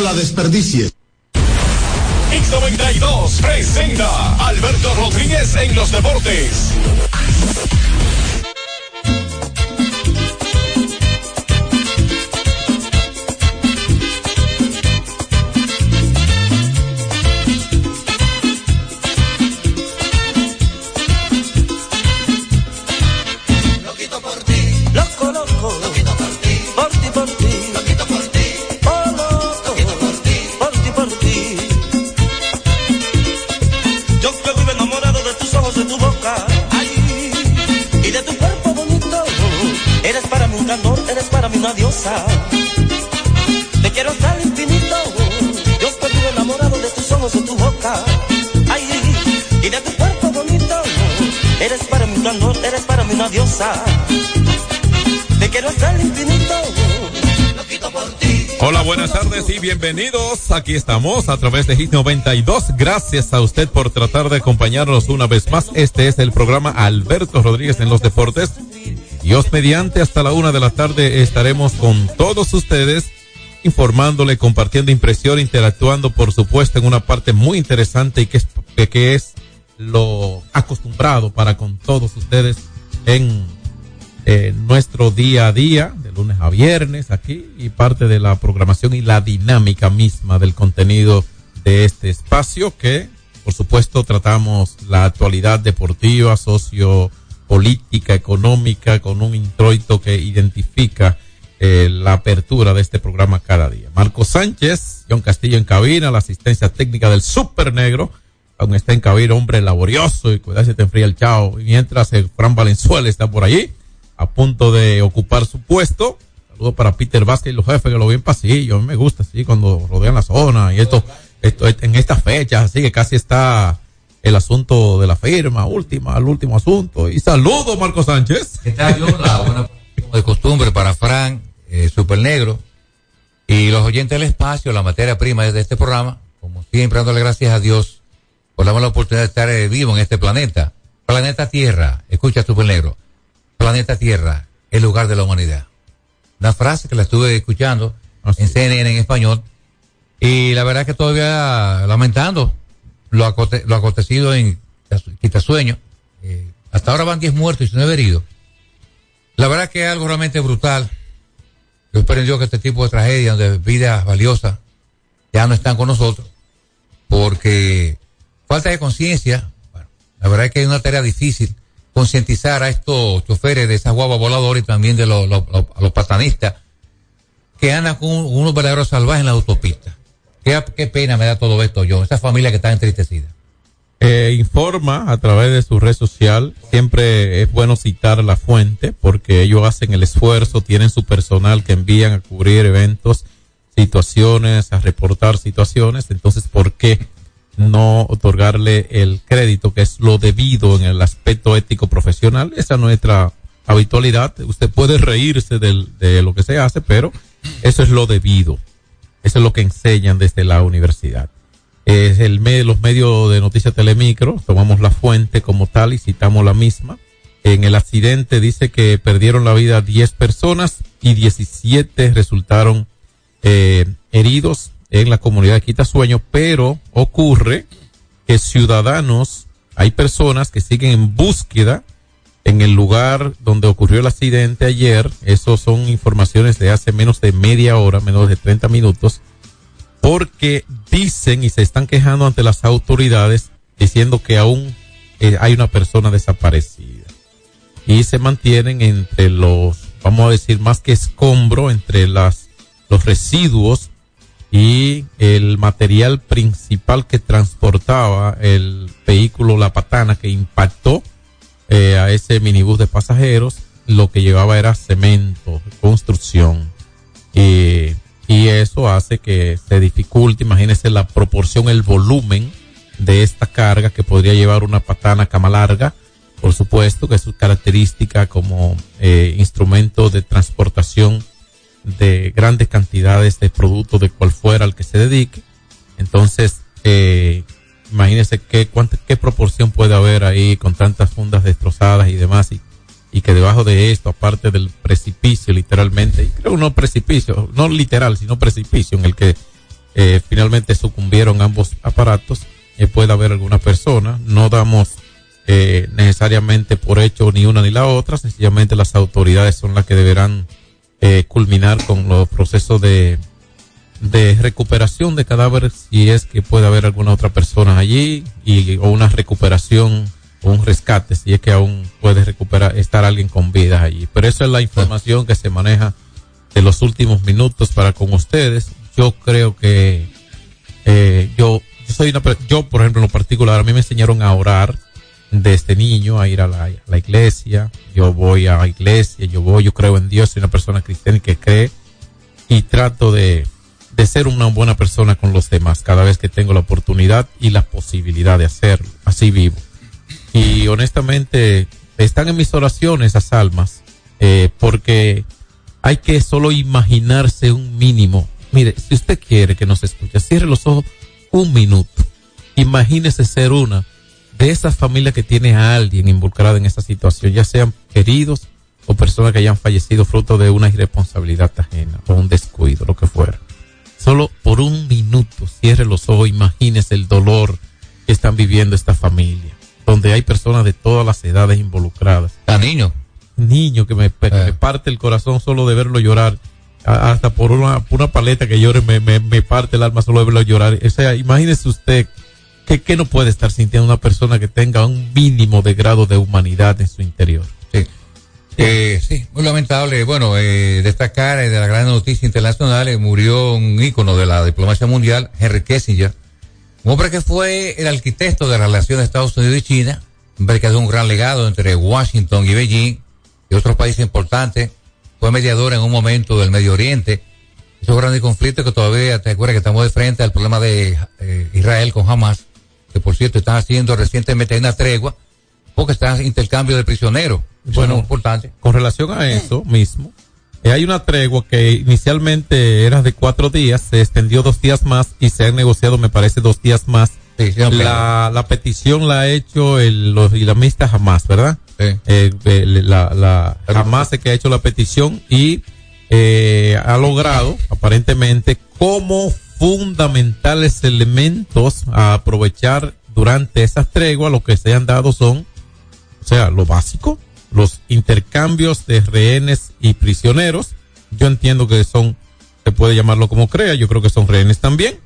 La desperdicies. X92 presenta Alberto Rodríguez en los deportes. Aquí estamos a través de Hit 92. Gracias a usted por tratar de acompañarnos una vez más. Este es el programa Alberto Rodríguez en los deportes. Dios mediante, hasta la una de la tarde estaremos con todos ustedes informándole, compartiendo impresión, interactuando, por supuesto, en una parte muy interesante y que es, que es lo acostumbrado para con todos ustedes en nuestro día a día, lunes a viernes aquí, y parte de la programación y la dinámica misma del contenido de este espacio que, por supuesto, tratamos la actualidad deportiva, sociopolítica, económica, con un introito que identifica eh, la apertura de este programa cada día. Marco Sánchez, John Castillo en cabina, la asistencia técnica del Super Negro, aún está en cabina, hombre laborioso y cuidado si te enfría el chao. Mientras el Fran Valenzuela está por allí, a punto de ocupar su puesto. Saludos para Peter Vázquez y los jefes que lo ven pasillo. A mí me gusta así cuando rodean la zona y esto, esto en estas fechas, así que casi está el asunto de la firma, última, el último asunto. Y saludos, Marco Sánchez. ¿Qué tal, yo? Buena de costumbre para Fran, eh, Super Negro, y los oyentes del espacio, la materia prima de este programa, como siempre, dándole gracias a Dios por darme la oportunidad de estar eh, vivo en este planeta. Planeta Tierra, escucha Super Negro planeta Tierra, el lugar de la humanidad. Una frase que la estuve escuchando en CNN en español y la verdad que todavía lamentando lo, acontecido en Quitasueño. Eh, hasta ahora van 10 muertos y 9 heridos. La verdad que es algo realmente brutal. Yo espero yo que este tipo de tragedia, donde vidas valiosas ya no están con nosotros, porque falta de conciencia, bueno, la verdad es que hay una tarea difícil concientizar a estos choferes de esas guaguas voladoras y también de los, los, patanistas que andan con unos verdaderos salvajes en la autopista. Qué, qué pena me da todo esto yo, esa familia que está entristecida. Eh, informa a través de su red social. Siempre es bueno citar la fuente porque ellos hacen el esfuerzo, tienen su personal que envían a cubrir eventos, situaciones, a reportar situaciones. Entonces, ¿por qué no otorgarle el crédito que es lo debido en el aspecto ético profesional? Esa es nuestra habitualidad. Usted puede reírse de lo que se hace, pero eso es lo debido. Eso es lo que enseñan desde la universidad es el los medios de noticias Telemicro, tomamos la fuente como tal y citamos la misma. En el accidente dice que perdieron la vida 10 personas y 17 resultaron eh, heridos en la comunidad de Quitasueño, pero ocurre que ciudadanos, hay personas que siguen en búsqueda en el lugar donde ocurrió el accidente ayer, eso son informaciones de hace menos de media hora, menos de 30 minutos, porque dicen y se están quejando ante las autoridades diciendo que aún eh, hay una persona desaparecida. Y se mantienen entre los, vamos a decir, más que escombro, entre las, los residuos y el material principal que transportaba el vehículo La Patana que impactó eh, a ese minibús de pasajeros, lo que llevaba era cemento, construcción. y eso hace que se dificulte, imagínese la proporción, el volumen de esta carga que podría llevar una patana cama larga, por supuesto que es su característica como eh, instrumento de transportación de grandes cantidades de productos de cual fuera al que se dedique. Entonces, eh, imagínese qué, cuánta, qué proporción puede haber ahí con tantas fundas destrozadas y demás. Y y que debajo de esto, aparte del precipicio literalmente, y creo no precipicio, no literal, sino precipicio en el que eh, finalmente sucumbieron ambos aparatos, eh, puede haber alguna persona, no damos eh, necesariamente por hecho ni una ni la otra, sencillamente las autoridades son las que deberán culminar con los procesos de, de recuperación de cadáveres si es que puede haber alguna otra persona allí y o una recuperación un rescate si es que aún puede recuperar, estar alguien con vida allí. Pero esa es la información que se maneja de los últimos minutos para con ustedes. Yo creo que eh, yo, yo soy una, yo por ejemplo en lo particular, a mí me enseñaron a orar desde niño, a ir a la, la iglesia. Yo voy a la iglesia, yo voy, yo creo en Dios, soy una persona cristiana que cree y trato de, de ser una buena persona con los demás cada vez que tengo la oportunidad y la posibilidad de hacerlo. Así vivo. Y honestamente, están en mis oraciones esas almas, eh, porque hay que solo imaginarse un mínimo. Mire, si usted quiere que nos escuche, cierre los ojos un minuto. Imagínese ser una de esas familias que tiene a alguien involucrada en esa situación, ya sean queridos o personas que hayan fallecido fruto de una irresponsabilidad ajena o un descuido, lo que fuera. Solo por un minuto cierre los ojos, imagínese el dolor que están viviendo esta familia donde hay personas de todas las edades involucradas. A niños. Niño que me, eh. parte el corazón solo de verlo llorar. hasta por una, una paleta que llore me, me, me, parte el alma solo de verlo llorar. O sea, imagínese usted que, no puede estar sintiendo una persona que tenga un mínimo de grado de humanidad en su interior. Sí. Eh, sí, muy lamentable. Bueno, eh, destacar de la gran noticia internacional, murió un ícono de la diplomacia mundial, Henry Kissinger, un hombre que fue el arquitecto de la relación de Estados Unidos y China, un hombre que dejó un gran legado entre Washington y Beijing y otros países importantes, fue mediador en un momento del Medio Oriente, esos grandes conflictos que todavía, te acuerdas que estamos de frente al problema de eh, Israel con Hamas, que por cierto están haciendo recientemente una tregua, porque están intercambio de prisioneros. bueno, importante. Con relación a eso mismo, eh, hay una tregua que inicialmente era de cuatro días, se extendió dos días más y se han negociado, me parece, dos días más. la, la, petición la ha hecho el, los islamistas jamás, ¿verdad? Eh, la, la jamás que ha hecho la petición y eh, ha logrado, aparentemente, como fundamentales elementos a aprovechar durante esas treguas, lo que se han dado son, o sea, lo básico, los intercambios de rehenes y prisioneros. Yo entiendo que son, se puede llamarlo como crea, yo creo que son rehenes también,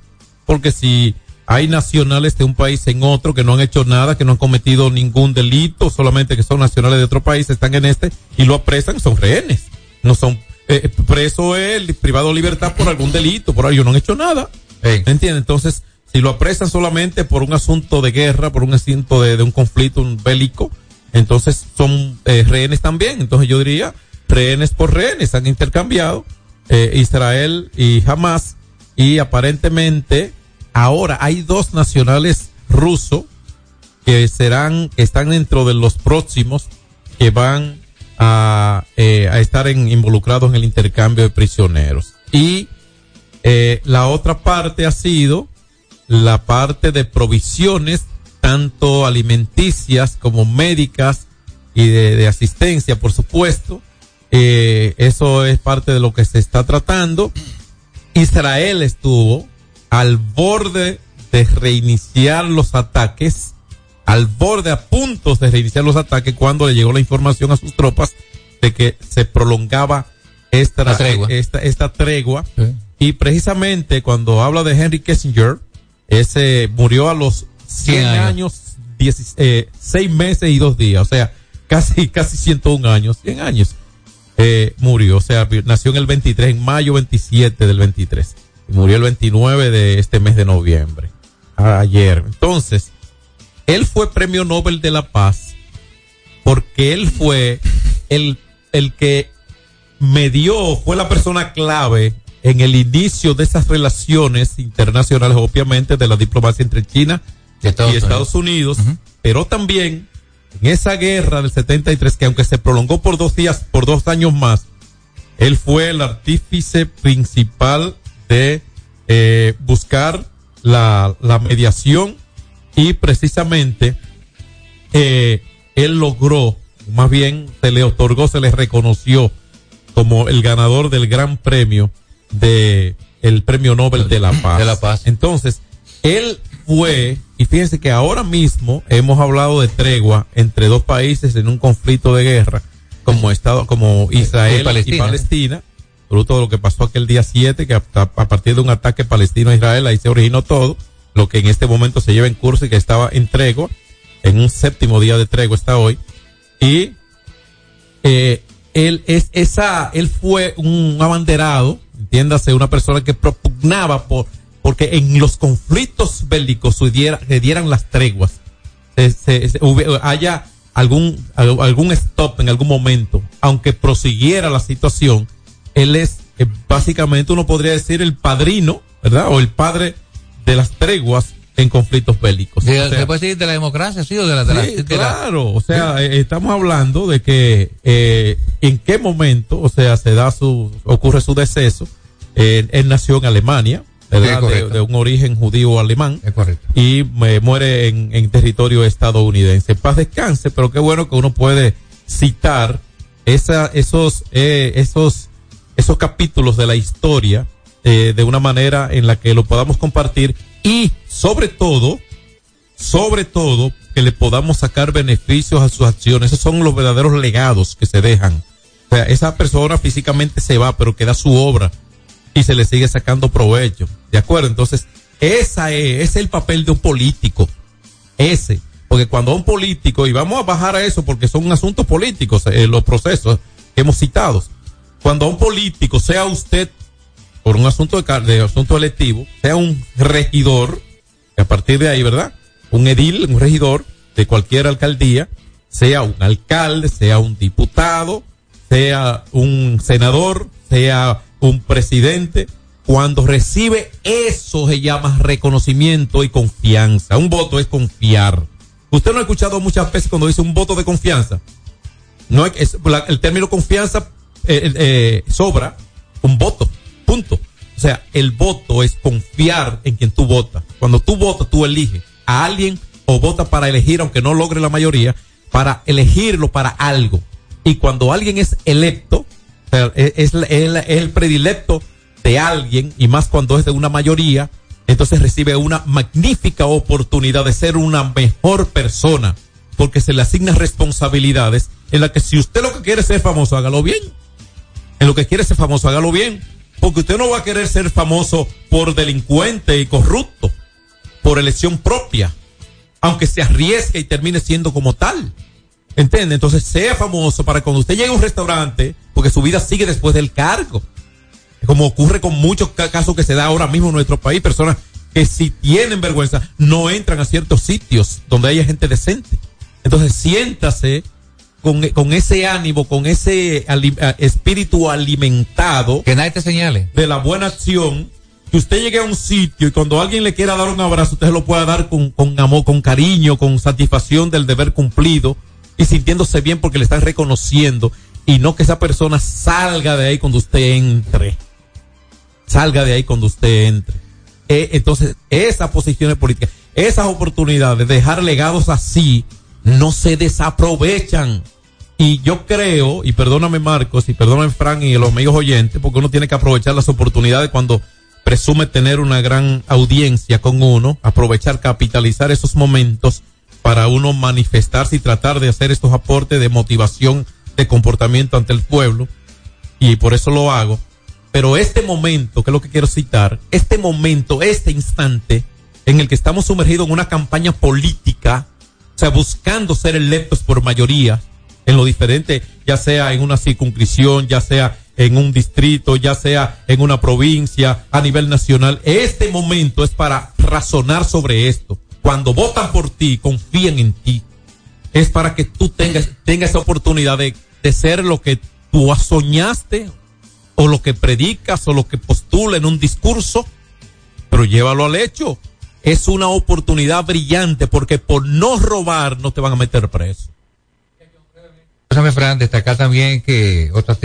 porque si hay nacionales de un país en otro que no han hecho nada, que no han cometido ningún delito, solamente que son nacionales de otro país, están en este y lo apresan, son rehenes. No son eh, preso él, privado de libertad por algún delito, por ahí no han hecho nada. ¿Me entiendes? Entonces, si lo apresan solamente por un asunto de guerra, por un asunto de, un conflicto un bélico, entonces son eh, rehenes también. Entonces yo diría, rehenes por rehenes han intercambiado eh, Israel y Hamas y aparentemente ahora hay dos nacionales rusos que serán, que están dentro de los próximos que van a, eh, a estar en, involucrados en el intercambio de prisioneros. Y eh, la otra parte ha sido la parte de provisiones, tanto alimenticias como médicas y de, asistencia, por supuesto. Eh, eso es parte de lo que se está tratando. Israel estuvo al borde de reiniciar los ataques, al borde a puntos de reiniciar los ataques cuando le llegó la información a sus tropas de que se prolongaba esta tregua, esta, esta tregua. Y precisamente cuando habla de Henry Kissinger, ese murió a los 100 años, 6 eh, meses y 2 días, o sea, casi, casi 101 años, 100 años, eh, murió, o sea, nació en el 23, en mayo 27 del 23, y murió el 29 de este mes de noviembre, ayer. Entonces, él fue premio Nobel de la Paz porque él fue el, el que me dio, fue la persona clave en el inicio de esas relaciones internacionales, obviamente, de la diplomacia entre China y Estados, Unidos, pero también en esa guerra del 73, que aunque se prolongó por dos días, por dos años más, él fue el artífice principal de eh, buscar la, la, mediación y precisamente eh, él logró, más bien se le otorgó, se le reconoció como el ganador del gran premio de el Premio Nobel de la Paz. De la Paz. Entonces, él fue, y fíjense que ahora mismo hemos hablado de tregua entre dos países en un conflicto de guerra, como Estado, como Israel y Palestina, fruto de lo que pasó aquel día 7, que a, partir de un ataque palestino a Israel, ahí se originó todo, lo que en este momento se lleva en curso y que estaba en tregua, en un séptimo día de tregua está hoy, y eh, él es esa, él fue un abanderado entiéndase, una persona que propugnaba por, porque en los conflictos bélicos se, dieran las treguas, se, haya algún, algún stop en algún momento, aunque prosiguiera la situación, él es eh, básicamente uno podría decir el padrino, ¿verdad? O el padre de las treguas en conflictos bélicos. ¿Se puede decir de la democracia, sí, o de la... De claro, o sea, eh, estamos hablando de que eh, en qué momento, o sea, se da su, ocurre su deceso. Eh, él nació en Alemania, de, un origen judío alemán. Es correcto. Y muere en, en territorio estadounidense. Paz descanse, pero qué bueno que uno puede citar esa, esos, eh, esos, esos capítulos de la historia eh, de una manera en la que lo podamos compartir y sobre todo, sobre todo, que le podamos sacar beneficios a sus acciones. Esos son los verdaderos legados que se dejan. O sea, esa persona físicamente se va, pero queda su obra y se le sigue sacando provecho. ¿De acuerdo? Entonces, esa es, es el papel de un político. Ese. Porque cuando un político, y vamos a bajar a eso porque son asuntos políticos, eh, los procesos que hemos citado. Cuando un político, sea usted por un asunto de, asunto electivo, sea un regidor, que a partir de ahí, ¿verdad? Un edil, un regidor de cualquier alcaldía, sea un alcalde, sea un diputado, sea un senador, sea un presidente, cuando recibe eso se llama reconocimiento y confianza. Un voto es confiar. Usted no ha escuchado muchas veces cuando dice un voto de confianza. No el término confianza eh, eh, sobra un voto. Punto. O sea, el voto es confiar en quien tú votas. Cuando tú votas, tú eliges a alguien o votas para elegir, aunque no logre la mayoría, para elegirlo para algo. Y cuando alguien es electo, es, el predilecto de alguien, y más cuando es de una mayoría, entonces recibe una magnífica oportunidad de ser una mejor persona. porque se le asignan responsabilidades en las que si usted lo que quiere es ser famoso, hágalo bien. En lo que quiere ser famoso, hágalo bien. Porque usted no va a querer ser famoso por delincuente y corrupto, por elección propia, aunque se arriesgue y termine siendo como tal. ¿Entiende? Entonces sea famoso para cuando usted llegue a un restaurante, porque su vida sigue después del cargo. Como ocurre con muchos casos que se da ahora mismo en nuestro país, personas que si tienen vergüenza no entran a ciertos sitios donde haya gente decente. Entonces siéntase con, con ese ánimo, con ese espíritu alimentado. Que nadie te señale. De la buena acción. Que usted llegue a un sitio y cuando alguien le quiera dar un abrazo, usted se lo pueda dar con, con amor, con cariño, con satisfacción del deber cumplido y sintiéndose bien porque le están reconociendo y no que esa persona salga de ahí cuando usted entre. Salga de ahí cuando usted entre. Eh, entonces, esas posiciones políticas, esas oportunidades de dejar legados así, no se desaprovechan. Y yo creo, y perdóname Marcos, y perdóname Frank y los amigos oyentes, porque uno tiene que aprovechar las oportunidades cuando presume tener una gran audiencia con uno, aprovechar, capitalizar esos momentos para uno manifestarse y tratar de hacer estos aportes de motivación de comportamiento ante el pueblo. Y por eso lo hago. Pero este momento, que es lo que quiero citar, este momento, este instante en el que estamos sumergidos en una campaña política, sea, buscando ser electos por mayoría en lo diferente, ya sea en una circunscripción, ya sea en un distrito, ya sea en una provincia, a nivel nacional. Este momento es para razonar sobre esto cuando votan por ti, confían en ti. Es para que tú tengas, tengas esa oportunidad de, de ser lo que tú soñaste, o lo que predicas, o lo que postula en un discurso, pero llévalo al hecho. Es una oportunidad brillante porque por no robar no te van a meter preso. Déjame, Fran, destacar también que otra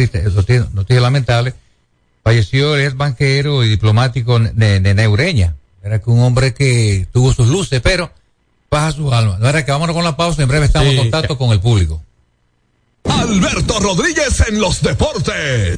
noticia lamentable, falleció el banquero y diplomático de, de Neureña, era que un hombre que tuvo sus luces, pero baja su alma. No era que vámonos con la pausa, en breve estamos en contacto con el público. Alberto Rodríguez en los deportes.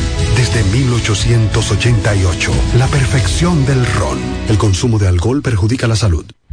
desde 1888, la perfección del ron. El consumo de alcohol perjudica la salud.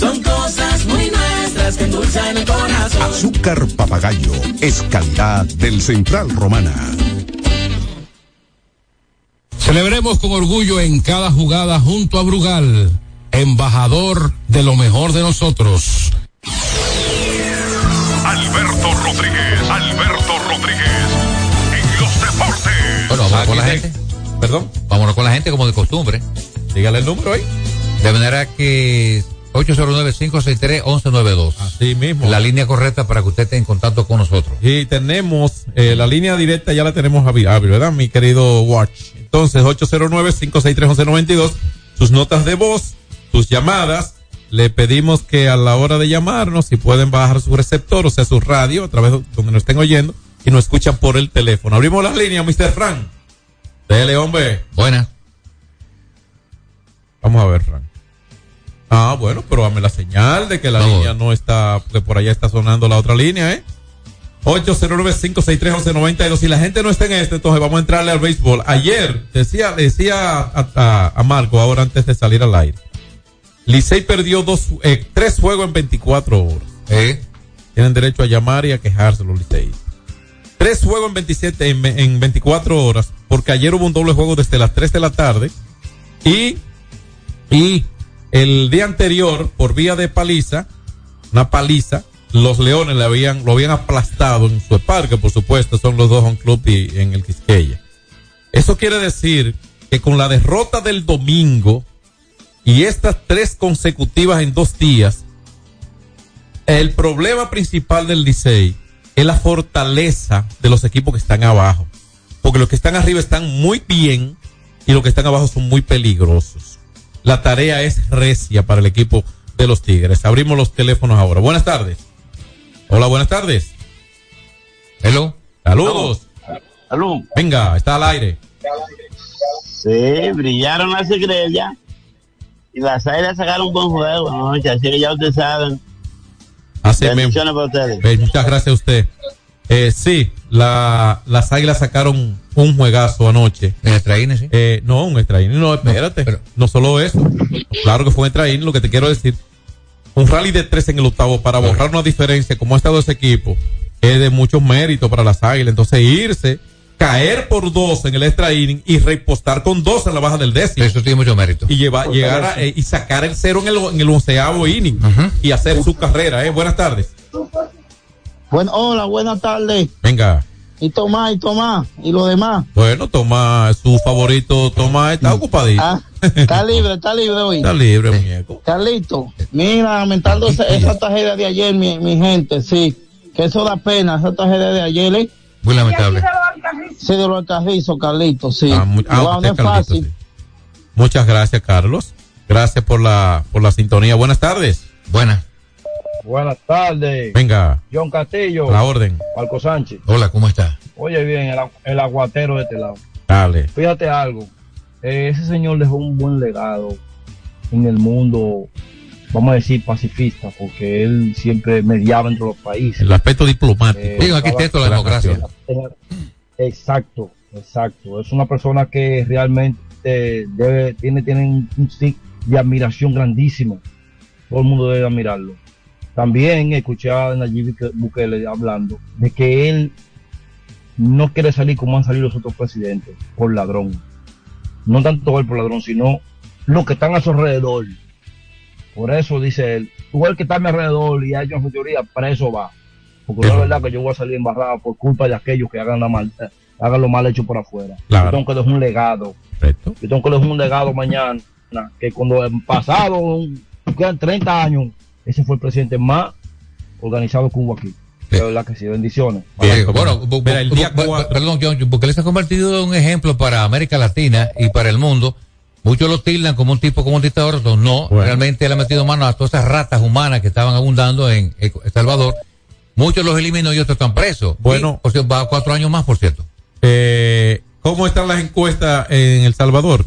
Son cosas muy nuestras que endulzan el corazón. Azúcar papagayo es calidad del Central Romana. Celebremos con orgullo en cada jugada junto a Brugal, embajador de lo mejor de nosotros. Alberto Rodríguez, Alberto Rodríguez, en los deportes. Bueno, vamos con la gente. Perdón. Vámonos con la gente como de costumbre. Dígale el número ahí. De manera que 809-563-1192. Así mismo. La línea correcta para que usted esté en contacto con nosotros. Y tenemos eh, la línea directa, ya la tenemos abierta, ¿verdad? Mi querido Watch. Entonces, 809-563-1192. Sus notas de voz, sus llamadas. Le pedimos que a la hora de llamarnos, si pueden bajar su receptor, o sea, su radio, a través de donde nos estén oyendo, y nos escuchan por el teléfono. Abrimos las líneas, Mr. Frank. Dele, hombre. Buena. Vamos a ver, Frank. Ah, bueno, pero dame la señal de que la línea no está, que por allá está sonando la otra línea, ¿eh? 809-563-1192. Si la gente no está en este, entonces vamos a entrarle al béisbol. Ayer, decía, decía a, a, a Marco, ahora antes de salir al aire. Licey perdió dos, eh, tres juegos en 24 horas. ¿Eh? Tienen derecho a llamar y a quejarse los Licey. Tres juegos en 27, en, en 24 horas, porque ayer hubo un doble juego desde las 3 de la tarde y, y el día anterior, por vía de paliza, una paliza, los Leones lo habían aplastado en su parque, por supuesto, son los dos club y en el Quisqueya. Eso quiere decir que con la derrota del domingo y estas tres consecutivas en dos días, el problema principal del Licey es la fortaleza de los equipos que están abajo. Porque los que están arriba están muy bien y los que están abajo son muy peligrosos. La tarea es recia para el equipo de los Tigres. Abrimos los teléfonos ahora. Buenas tardes. Hola, buenas tardes. Hello. Saludos. Salud. Venga, está al aire. Sí, brillaron las estrellas y las águilas sacaron un buen juego anoche, así que ya ustedes saben. Bendiciones para ustedes. Muchas gracias a usted. Eh, sí, la, las águilas sacaron un juegazo anoche. ¿En extra inning, sí? Eh, no, un extra inning, no, espérate. No, solo eso. Claro que fue un extra inning, lo que te quiero decir. Un rally de tres en el octavo para borrar una diferencia, como ha estado ese equipo, es de muchos méritos para las águilas. Entonces, irse, caer por dos en el extra inning y repostar con dos en la baja del décimo. Eso tiene mucho mérito. Y llevar, llegar a, eh, y sacar el cero en el, en el onceavo inning y hacer su carrera, eh. Buenas tardes. Bueno, hola, buenas tardes. Venga. Y Tomás, y Tomás, y lo demás. Bueno, Tomás, su favorito, Tomás, está ocupadito. Ah, está libre, está libre hoy. Está libre, muñeco. Carlito, mira, lamentando esa, esa tragedia de ayer, mi, mi gente, sí. Que eso da pena, esa tragedia de ayer, ¿eh? Muy lamentable. Sí, de los Carrizo, Carlito, sí. Ah, mu- ah, Wow, no usted, es Carlito, fácil. sí. Muchas gracias, Carlos. Gracias por la, por la sintonía. Buenas tardes. Buenas. Buenas tardes. Venga. John Castillo. La orden. Marco Sánchez. Hola, ¿cómo está? Oye bien, el, el aguatero de este lado. Dale. Fíjate algo. eh, ese señor dejó un buen legado en el mundo, vamos a decir, pacifista, porque él siempre mediaba entre los países. El aspecto diplomático. Eh, Digo, arquitecto de la democracia. Exacto, exacto. Es una persona que realmente debe, tiene, tiene un un stick de admiración grandísimo. Todo el mundo debe admirarlo. También escuché a Nayib Buke- Bukele hablando de que él no quiere salir como han salido los otros presidentes, por ladrón. No tanto él por ladrón, sino los que están a su alrededor. Por eso dice él, tú el que está a mi alrededor y ha hecho fechoría, preso va. Porque no es verdad que yo voy a salir embarrado por culpa de aquellos que hagan, la mal, eh, hagan lo mal hecho por afuera. Claro. Yo tengo que dejar un legado. Correcto. Yo tengo que dejar un legado mañana, que cuando en pasado quedan 30 años, ese fue el presidente más organizado que hubo aquí. De verdad que sí, bendiciones. Bien, bueno, bu- bu- bu- bu- perdón, John, porque él se ha convertido en un ejemplo para América Latina y para el mundo. Muchos lo tildan como un tipo, como un dictador, otros no. Realmente él ha metido mano a todas esas ratas humanas que estaban abundando en El Salvador. Muchos los eliminó y otros están presos. Bueno. Y, por cierto, va a cuatro años más, por cierto. Eh, ¿Cómo están las encuestas en El Salvador?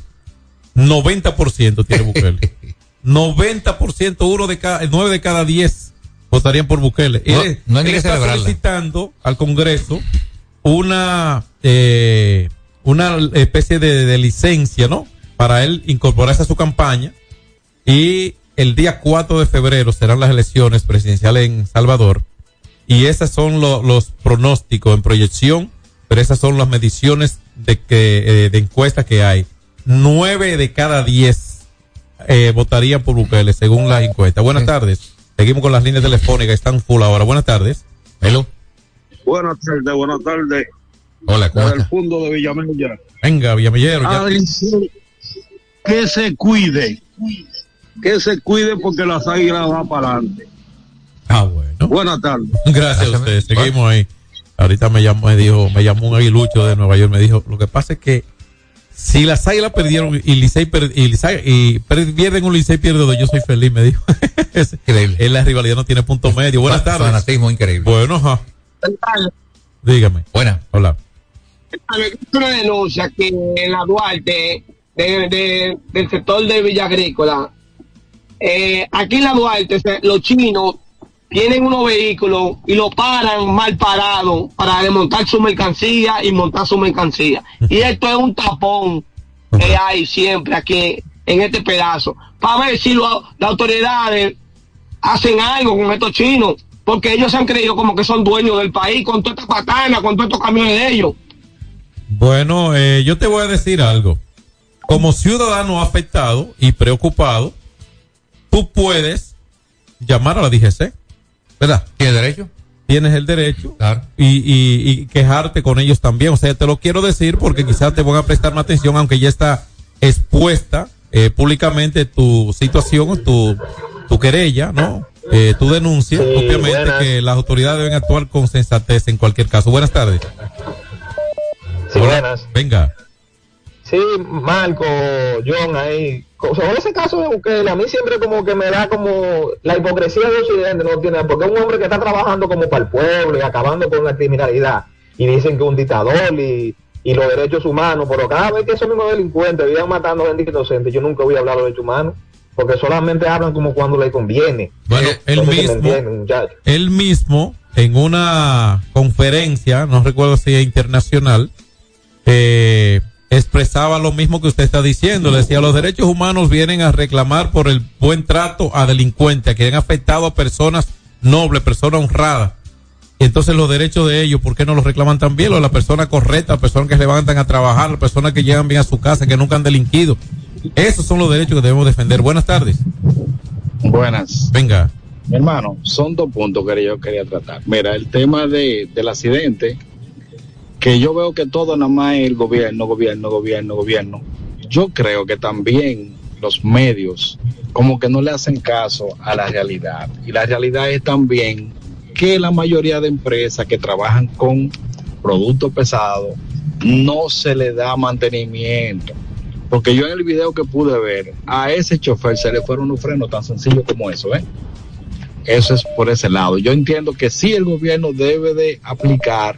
90% tiene Bukele. 90%, uno de cada, nueve de cada diez votarían por Bukele. No- él no hay ni él que está celebrarla. solicitando al Congreso una, eh, una especie de, de licencia, ¿no? Para él incorporarse a su campaña. Y el día 4 de febrero serán las elecciones presidenciales en Salvador. Y esos son lo- los pronósticos en proyección, pero esas son las mediciones de que eh, de encuestas que hay. Nueve de cada diez eh, votarían por Bukele, según las encuestas. Buenas tardes. Seguimos con las líneas telefónicas, están full ahora. Buenas tardes. Hello. Buenas tardes, buenas tardes. Hola, ¿cómo Desde el fondo de Villamella. Venga, Villamillero. ya-. Que se cuide. Que se cuide porque las águilas van para adelante. Ah, bueno. Buenas tardes. Gracias a usted. Seguimos ahí. Ahorita me llamó, me dijo, me llamó un aguilucho de Nueva York, me dijo, lo que pasa es que si las águilas perdieron y Licey per- y, Licey- y per- pierden un Licey pierde dos, yo soy feliz, me dijo. Es- Es la rivalidad no tiene punto medio. Buenas tardes. Fanatismo increíble. Bueno, ajá. Dígame. Buena. Hola. una denuncia que en la Duarte, de- de- del sector de Villa Agrícola, eh, aquí en la Duarte, los chinos tienen unos vehículos y lo paran mal parado para desmontar su mercancía y montar su mercancía. Y esto es un tapón que hay siempre aquí en este pedazo, para ver si lo- las autoridades hacen algo con estos chinos, porque ellos se han creído como que son dueños del país, con todas estas patanas, con todos estos camiones de ellos. Bueno, eh, yo te voy a decir algo. Como ciudadano afectado y preocupado, tú puedes llamar a la DGC, ¿verdad? ¿Tienes derecho? Tienes el derecho y, y- y quejarte con ellos también. O sea, te lo quiero decir porque quizás te van a prestar más atención, aunque ya está expuesta eh, públicamente tu situación, tu, tu querella, ¿no? Eh, tu denuncia. Sí, Obviamente buenas. que las autoridades deben actuar con sensatez en cualquier caso. Buenas tardes. Sí, buenas. Venga. Sí, Marco, John, ahí. Sobre ese caso de Bukele, a mí siempre como que me da como la hipocresía de Occidente, no tiene, porque es un hombre que está trabajando como para el pueblo y acabando con la criminalidad. Y dicen que un dictador y, y los derechos humanos, pero cada vez que esos mismos delincuentes viven matando gente inocente, yo nunca voy a hablar de derechos humanos, porque solamente hablan como cuando les conviene. Bueno, él No sé mismo, él mismo, en una conferencia, no recuerdo si es internacional, eh, expresaba lo mismo que usted está diciendo. Le decía, los derechos humanos vienen a reclamar por el buen trato a delincuentes, que han afectado a personas nobles, personas honradas. Y entonces los derechos de ellos, ¿por qué no los reclaman también? Los de la persona correcta, las personas que se levantan a trabajar, las personas que llegan bien a su casa, que nunca han delinquido. Esos son los derechos que debemos defender. Buenas tardes. Buenas. Venga. Mi hermano, son dos puntos que yo quería tratar. Mira, el tema de, del accidente, que yo veo que todo nada más es el gobierno, gobierno, gobierno, gobierno. Yo creo que también los medios como que no le hacen caso a la realidad. Y la realidad es también que la mayoría de empresas que trabajan con productos pesados no se le da mantenimiento. Porque yo en el video que pude ver, a ese chofer se le fueron unos frenos tan sencillos como eso, ¿eh? Eso es por ese lado. Yo entiendo que sí el gobierno debe de aplicar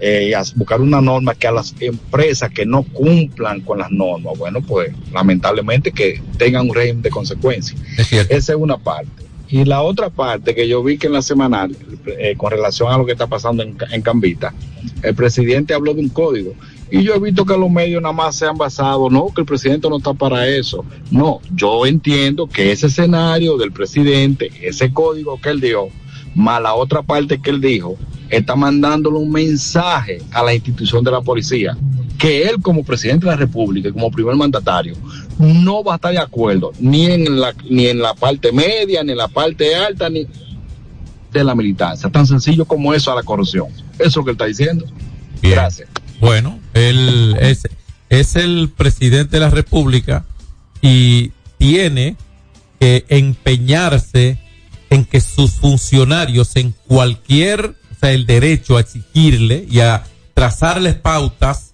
eh, buscar una norma que a las empresas que no cumplan con las normas, bueno, pues lamentablemente que tengan un régimen de consecuencias. Esa es una parte. Y la otra parte que yo vi que en la semanal, eh, con relación a lo que está pasando en Cambita, el presidente habló de un código. Y yo he visto que los medios nada más se han basado, no, que el presidente no está para eso. No, yo entiendo que ese escenario del presidente, ese código que él dio, más la otra parte que él dijo, está mandándole un mensaje a la institución de la policía. que él como presidente de la República y como primer mandatario no va a estar de acuerdo ni en la, ni en la parte media, ni en la parte alta, ni de la militancia. Tan sencillo como eso a la corrupción. Eso es lo que él está diciendo. Bien. Gracias. Bueno, él es, es el presidente de la República y tiene que empeñarse en que sus funcionarios en cualquier, o sea, el derecho a exigirle y a trazarles pautas,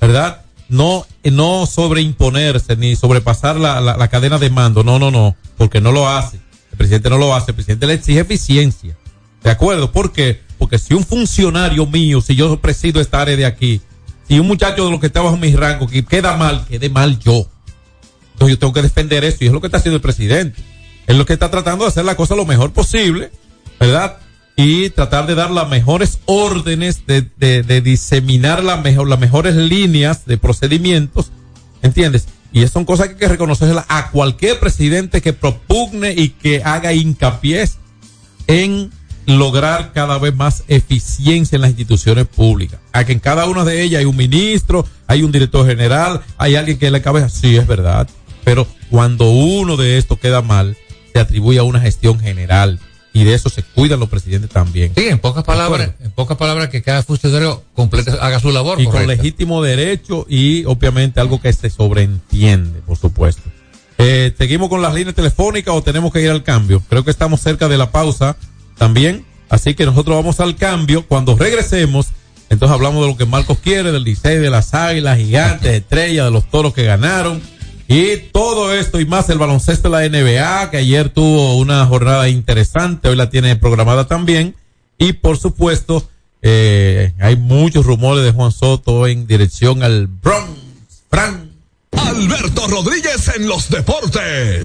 ¿verdad? No, no sobreimponerse ni sobrepasar la, la, la cadena de mando, no, no, no, porque no lo hace. El presidente no lo hace, el presidente le exige eficiencia. ¿De acuerdo? ¿Por qué? Porque si un funcionario mío, si yo presido esta área de aquí, si un muchacho de los que está bajo mi rango que queda mal, quede mal yo. Entonces yo tengo que defender eso y es lo que está haciendo el presidente. Es lo que está tratando de hacer la cosa lo mejor posible, ¿verdad? Y tratar de dar las mejores órdenes, de, de, diseminar la mejor, las mejores líneas de procedimientos, ¿entiendes? Y son cosas que hay que reconocerlas a cualquier presidente que propugne y que haga hincapié en lograr cada vez más eficiencia en las instituciones públicas. A que en cada una de ellas hay un ministro, hay un director general, hay alguien que le cabeza. Sí, es verdad. Pero cuando uno de estos queda mal, se atribuye a una gestión general. Y de eso se cuidan los presidentes también. Sí, en pocas palabras, en pocas palabras que cada funcionario complete, haga su labor. Y correcta. con legítimo derecho y obviamente algo que se sobreentiende, por supuesto. Eh, ¿Seguimos con las líneas telefónicas o tenemos que ir al cambio? Creo que estamos cerca de la pausa también. Así que nosotros vamos al cambio. Cuando regresemos, entonces hablamos de lo que Marcos quiere, del Licey, de las águilas, gigantes, estrellas, de los toros que ganaron. Y todo esto y más el baloncesto de la NBA, que ayer tuvo una jornada interesante, hoy la tiene programada también. Y por supuesto, eh, hay muchos rumores de Juan Soto en dirección al Bronx. Fran. Alberto Rodríguez en los deportes.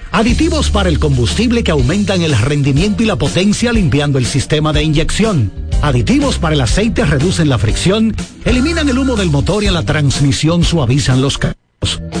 Aditivos para el combustible que aumentan el rendimiento y la potencia limpiando el sistema de inyección. Aditivos para el aceite reducen la fricción, eliminan el humo del motor y en la transmisión suavizan los cambios.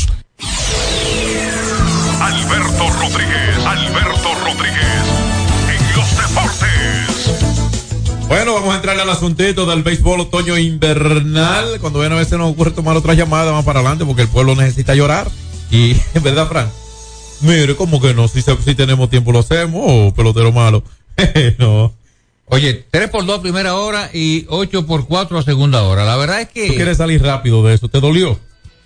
Alberto Rodríguez, Alberto Rodríguez, en los deportes. Bueno, vamos a entrar al asuntito del béisbol otoño invernal. Cuando ven a veces nos ocurre tomar otra llamada, vamos para adelante porque el pueblo necesita llorar. Y, en verdad, Frank, mire, como que no, si, se- si tenemos tiempo lo hacemos, o pelotero malo. no. Oye, 3 por 2 primera hora y 8 por 4 a segunda hora. La verdad es que. Tú quieres salir rápido de eso, ¿te dolió?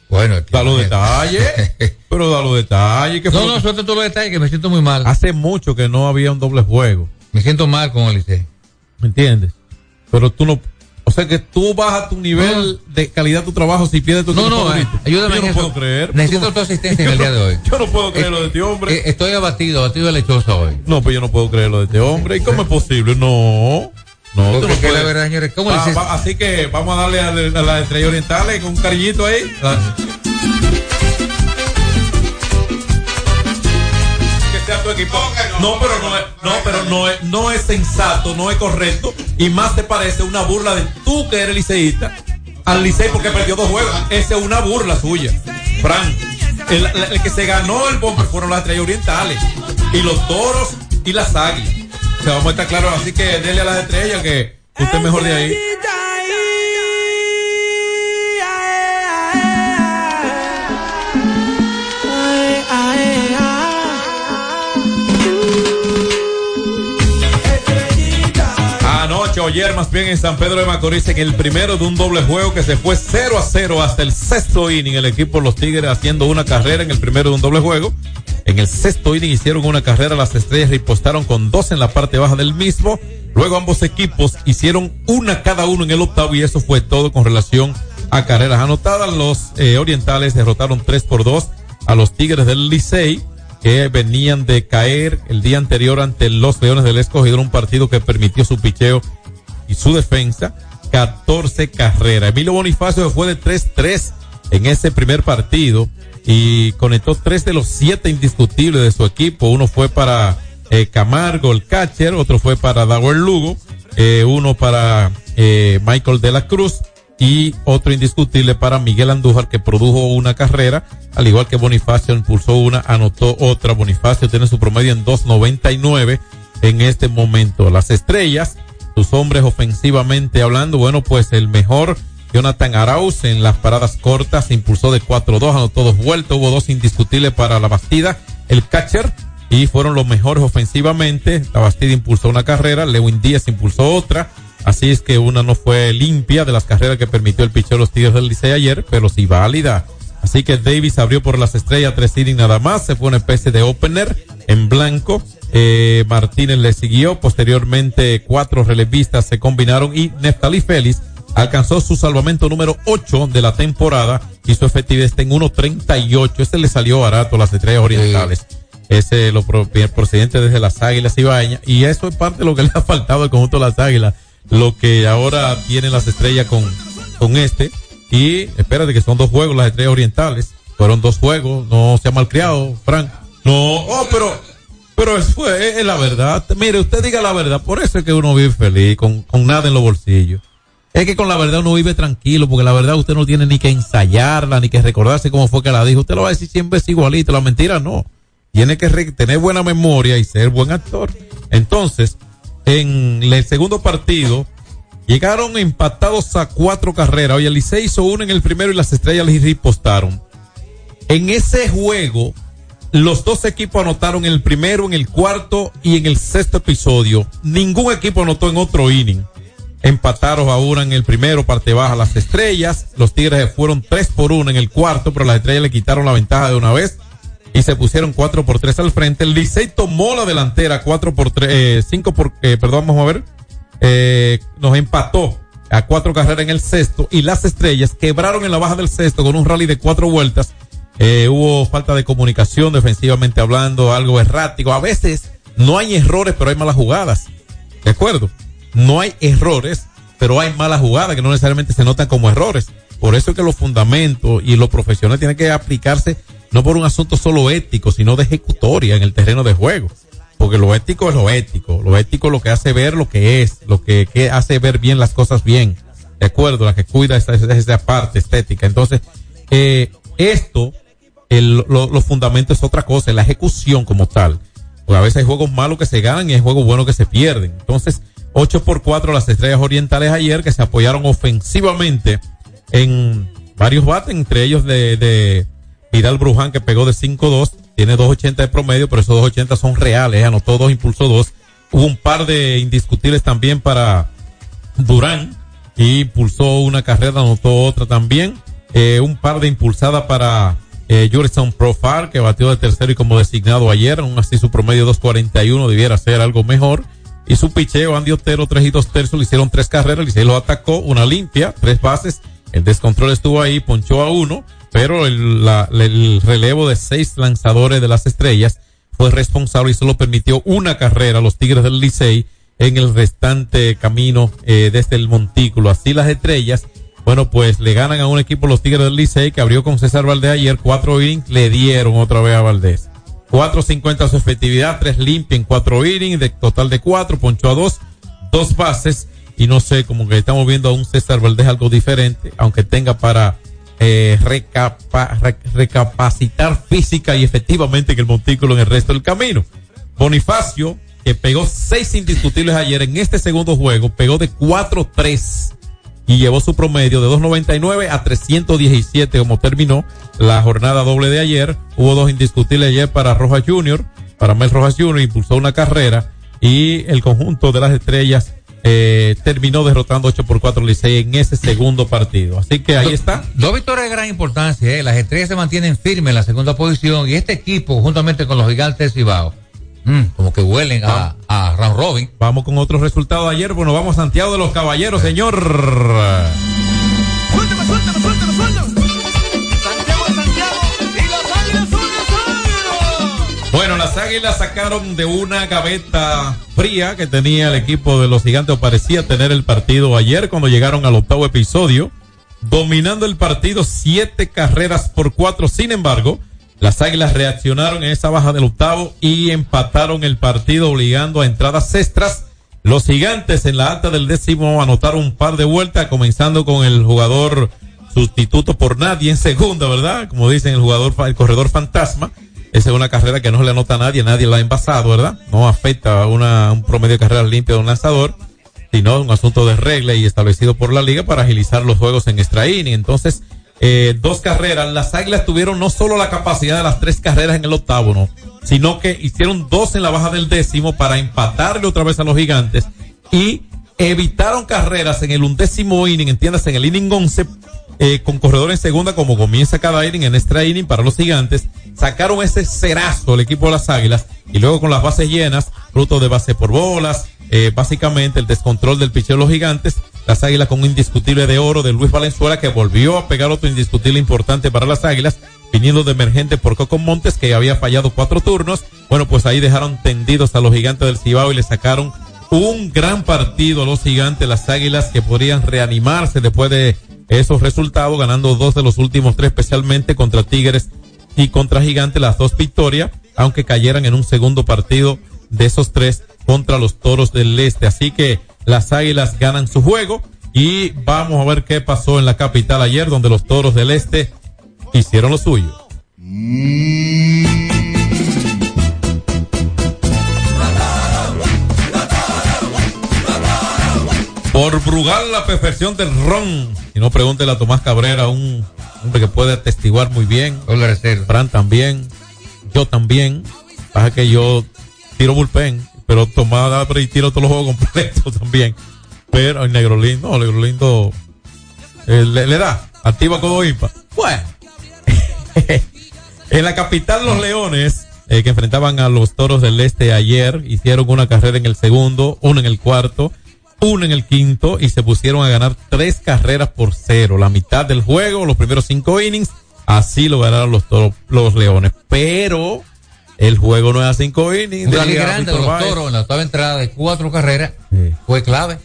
Bueno, da los detalles, pero da los detalles. ¿qué No, fue? no, suelta todos los detalles que me siento muy mal. Hace mucho que no había un doble juego. Me siento mal con el Licey. ¿Me entiendes? Pero tú no. O sea que tú bajas tu nivel de calidad de tu trabajo si pierdes tu No, no, favorito. eh, ayúdame Yo no puedo creer. Necesito tu asistencia en el día de hoy. Yo no puedo creer lo de este hombre. Eh, estoy abatido, abatido de lechosa hoy. No, pues yo no puedo creer lo de este hombre. ¿Y cómo es posible? No. No, Porque no la verdad, señores, ¿cómo Va- va- así que vamos a darle a, a las estrellas orientales con un cariñito ahí. Ah. Que sea tu equipo. No, pero no es, no, pero no es, no es sensato, no es correcto. Y más te parece una burla de tú que eres liceísta al Licey porque perdió dos juegos. Esa es una burla suya. Frank, el, el que se ganó el bomber fueron las estrellas orientales. Y los toros y las águilas. Vamos a estar claros. Así que dele a las estrellas que usted mejor de ahí. Ayer más bien en San Pedro de Macorís en el primero de un doble juego que se fue 0 a 0 hasta el sexto inning. El equipo Los Tigres haciendo una carrera en el primero de un doble juego. En el sexto inning hicieron una carrera, las estrellas ripostaron con dos en la parte baja del mismo. Luego ambos equipos hicieron una cada uno en el octavo y eso fue todo con relación a carreras anotadas. Los eh, orientales derrotaron 3 por 2 a los Tigres del Licey que venían de caer el día anterior ante los Leones del Escogido, un partido que permitió su picheo y su defensa, 14 carreras. Emilio Bonifacio fue de 3-3 en ese primer partido y conectó tres de los siete indiscutibles de su equipo. Uno fue para eh, Camargo, el catcher, otro fue para Dauer Lugo, eh, uno para eh, Michael de la Cruz y otro indiscutible para Miguel Andújar que produjo una carrera, al igual que Bonifacio impulsó una, anotó otra. Bonifacio tiene su promedio en 2.99 en este momento. Las estrellas, sus hombres ofensivamente hablando, bueno, pues el mejor Jonathan Arauz en las paradas cortas impulsó de 4-2, anotó dos vueltas, hubo dos indiscutibles para la Bastida, el catcher, y fueron los mejores ofensivamente. La Bastida impulsó una carrera, Lewin Díaz impulsó otra. Así es que una no fue limpia de las carreras que permitió el picheo de los Tigres del Licey ayer, pero sí válida. Así que Davis abrió por las estrellas tres innings nada más, se fue una especie de opener en blanco. Eh, Martínez le siguió, posteriormente cuatro relevistas se combinaron y Neftali Félix alcanzó su salvamento número 8 de la temporada. Y su efectividad está en 1.38. Este le salió barato a las estrellas orientales. Ese lo pro- procedente desde las Águilas Ibaeñas. Y eso es parte de lo que le ha faltado al conjunto de las Águilas, lo que ahora tienen las estrellas con, con este. Y espérate que son dos juegos las estrellas orientales, fueron dos juegos, no se ha malcriado, Frank. No, oh, pero pero eso es, es la verdad. Mire, usted diga la verdad, por eso es que uno vive feliz, con, con nada en los bolsillos. Es que con la verdad uno vive tranquilo, porque la verdad usted no tiene ni que ensayarla, ni que recordarse cómo fue que la dijo. Usted lo va a decir cien veces igualito, la mentira no. Tiene que tener buena memoria y ser buen actor. Entonces, en el segundo partido, llegaron empatados a cuatro carreras. Oye, el Licey hizo uno en el primero y las estrellas les ripostaron. En ese juego, los dos equipos anotaron en el primero, en el cuarto y en el sexto episodio. Ningún equipo anotó en otro inning. Empataron ahora en el primero, parte baja las estrellas. Los Tigres fueron 3 por 1 en el cuarto, pero las estrellas le quitaron la ventaja de una vez y se pusieron 4 por 3 al frente. El Licey tomó la delantera 4 por 3, 5 por, eh, perdón, vamos a ver. Eh, nos empató a cuatro carreras en el sexto y las estrellas quebraron en la baja del sexto con un rally de cuatro vueltas Eh, hubo falta de comunicación defensivamente hablando, algo errático. A veces no hay errores, pero hay malas jugadas. ¿De acuerdo? No hay errores, pero hay malas jugadas que no necesariamente se notan como errores. Por eso es que los fundamentos y los profesionales tienen que aplicarse no por un asunto solo ético, sino de ejecutoria en el terreno de juego. Porque lo ético es lo ético. Lo ético es lo que hace ver lo que es, lo que, hace ver bien las cosas bien. De acuerdo, la que cuida esa, esa parte estética. Entonces, eh, esto, el, lo- los fundamentos es otra cosa, la ejecución como tal. Porque a veces hay juegos malos que se ganan y hay juegos buenos que se pierden. Entonces, 8 por 4 las estrellas orientales ayer que se apoyaron ofensivamente en varios bates, entre ellos de, de Vidal Bruján que pegó de 5-2, tiene 2.80 de promedio, pero esos 2.80 son reales, eh, anotó dos, impulsó dos. Hubo un par de indiscutibles también para Durán, y impulsó una carrera, anotó otra también. Eh, un par de impulsadas para eh, Profar, que batió de tercero y como designado ayer, aún así su promedio 2.41 debiera ser algo mejor. Y su picheo, Andy Otero, 3 y 2 tercios, le hicieron tres carreras, Licey lo atacó, una limpia, tres bases, el descontrol estuvo ahí, ponchó a uno, pero el relevo de seis lanzadores de las estrellas fue responsable y solo permitió una carrera a los Tigres del Licey en el restante camino eh, desde el montículo. Así las estrellas, bueno, pues le ganan a un equipo los Tigres del Licey que abrió con César Valdés ayer, cuatro innings, le dieron otra vez a Valdés. 4.50 su efectividad, tres limpia en cuatro innings, de total de cuatro, ponchó a dos, dos bases, y no sé, como que estamos viendo a un César Valdés algo diferente, aunque tenga para eh, recapa- re- recapacitar física y efectivamente en el montículo en el resto del camino. Bonifacio, que pegó seis indiscutibles ayer en este segundo juego, pegó de 4-3 y llevó su promedio de 2.99 a 317 como terminó la jornada doble de ayer. Hubo dos indiscutibles ayer para Rojas Jr., para Mel Rojas Jr., impulsó una carrera y el conjunto de las estrellas eh, terminó derrotando 8 por 4 Licey en ese segundo partido. Así que ahí está. Dos victorias de gran importancia, ¿eh? las estrellas se mantienen firmes en la segunda posición y este equipo, juntamente con los gigantes Cibao, mm, como que huelen a, a round robin. Vamos con otros resultados de ayer. Bueno, vamos a Santiago de los Caballeros, señor. Bueno, las águilas sacaron de una gaveta fría que tenía el equipo de los gigantes, o parecía tener el partido ayer cuando llegaron al octavo episodio, dominando el partido siete carreras por cuatro. Sin embargo, las águilas reaccionaron en esa baja del octavo y empataron el partido, obligando a entradas extras. Los gigantes en la alta del décimo anotaron un par de vueltas, comenzando con el jugador sustituto por nadie en segunda, ¿verdad? Como dicen el jugador, el corredor fantasma. Esa es una carrera que no le anota a nadie, nadie la ha envasado, ¿verdad? No afecta a una, un promedio de carreras limpia de un lanzador, sino un asunto de regla y establecido por la liga para agilizar los juegos en extra inning. Entonces, eh, dos carreras, las águilas tuvieron no solo la capacidad de las tres carreras en el octavo, no, sino que hicieron dos en la baja del décimo para empatarle otra vez a los gigantes y evitaron carreras en el undécimo inning, entiendas, en el inning 11, eh, con corredor en segunda, como comienza cada inning en extra inning para los gigantes, sacaron ese cerazo el equipo de las águilas y luego con las bases llenas, fruto de base por bolas, eh, básicamente el descontrol del picheo de los gigantes, las águilas con un indiscutible de oro de Luis Valenzuela que volvió a pegar otro indiscutible importante para las águilas, viniendo de emergente por Coco Montes que había fallado cuatro turnos, bueno pues ahí dejaron tendidos a los gigantes del Cibao y le sacaron un gran partido a los gigantes, las águilas que podrían reanimarse después de esos resultados, ganando dos de los últimos tres, especialmente contra Tigres y contra Gigantes, las dos victorias, aunque cayeran en un segundo partido de esos tres contra los Toros del Este. Así que las águilas ganan su juego y vamos a ver qué pasó en la capital ayer, donde los Toros del Este hicieron lo suyo. Por Brugal, la perfección del ron. Si no, pregúntele a Tomás Cabrera, un hombre que puede atestiguar muy bien. Fran también. Yo también. Pasa que yo tiro bullpen, pero abre y tiro todos los juegos completos también. Pero el negro lindo, el negro lindo eh, le, da. Activa como impa. Bueno. en la capital, los Leones, eh, que enfrentaban a los Toros del Este ayer, hicieron una carrera en el segundo, una en el cuarto, una en el quinto y se pusieron a ganar tres carreras por cero. La mitad del juego, los primeros cinco innings, así lo ganaron los toros, los leones. Pero el juego no es a cinco innings. Un rally grande de los toros en la octava entrada de cuatro carreras fue clave.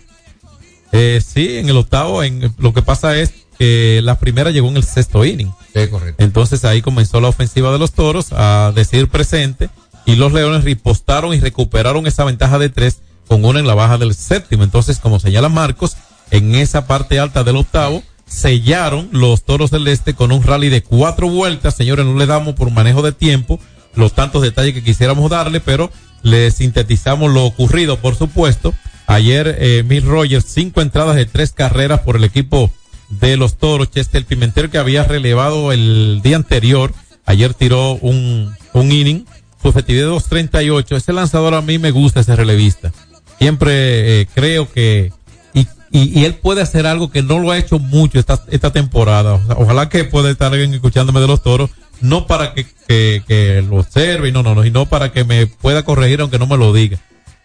Eh, sí, en el octavo, en, lo que pasa es que la primera llegó en el sexto inning. Sí, correcto. Entonces ahí comenzó la ofensiva de los toros a decir presente y los leones ripostaron y recuperaron esa ventaja de tres con una en la baja del séptimo. Entonces, como señala Marcos, en esa parte alta del octavo sellaron los toros del este con un rally de cuatro vueltas. Señores, no le damos por manejo de tiempo los tantos detalles que quisiéramos darle, pero le sintetizamos lo ocurrido, por supuesto. Ayer, eh, Mill Rogers, cinco entradas de tres carreras por el equipo de los toros. Chester Pimentel, que había relevado el día anterior, ayer tiró un, un inning, su efectividad de 2.38. Ese lanzador a mí me gusta, ese relevista. Siempre eh, creo que, y, y, él puede hacer algo que no lo ha hecho mucho esta, esta temporada. Ojalá que pueda estar alguien escuchándome de los toros, no para que, que, que lo observe, y no, no, no, sino para que me pueda corregir aunque no me lo diga.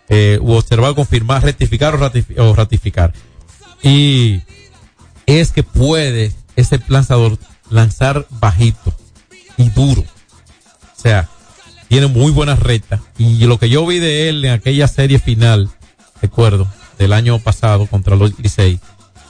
Eh, observar, confirmar, rectificar o, ratifi- o ratificar. Y es que puede ese lanzador lanzar bajito y duro. O sea, tiene muy buena recta. Y lo que yo vi de él en aquella serie final, recuerdo, del año pasado contra los Licey,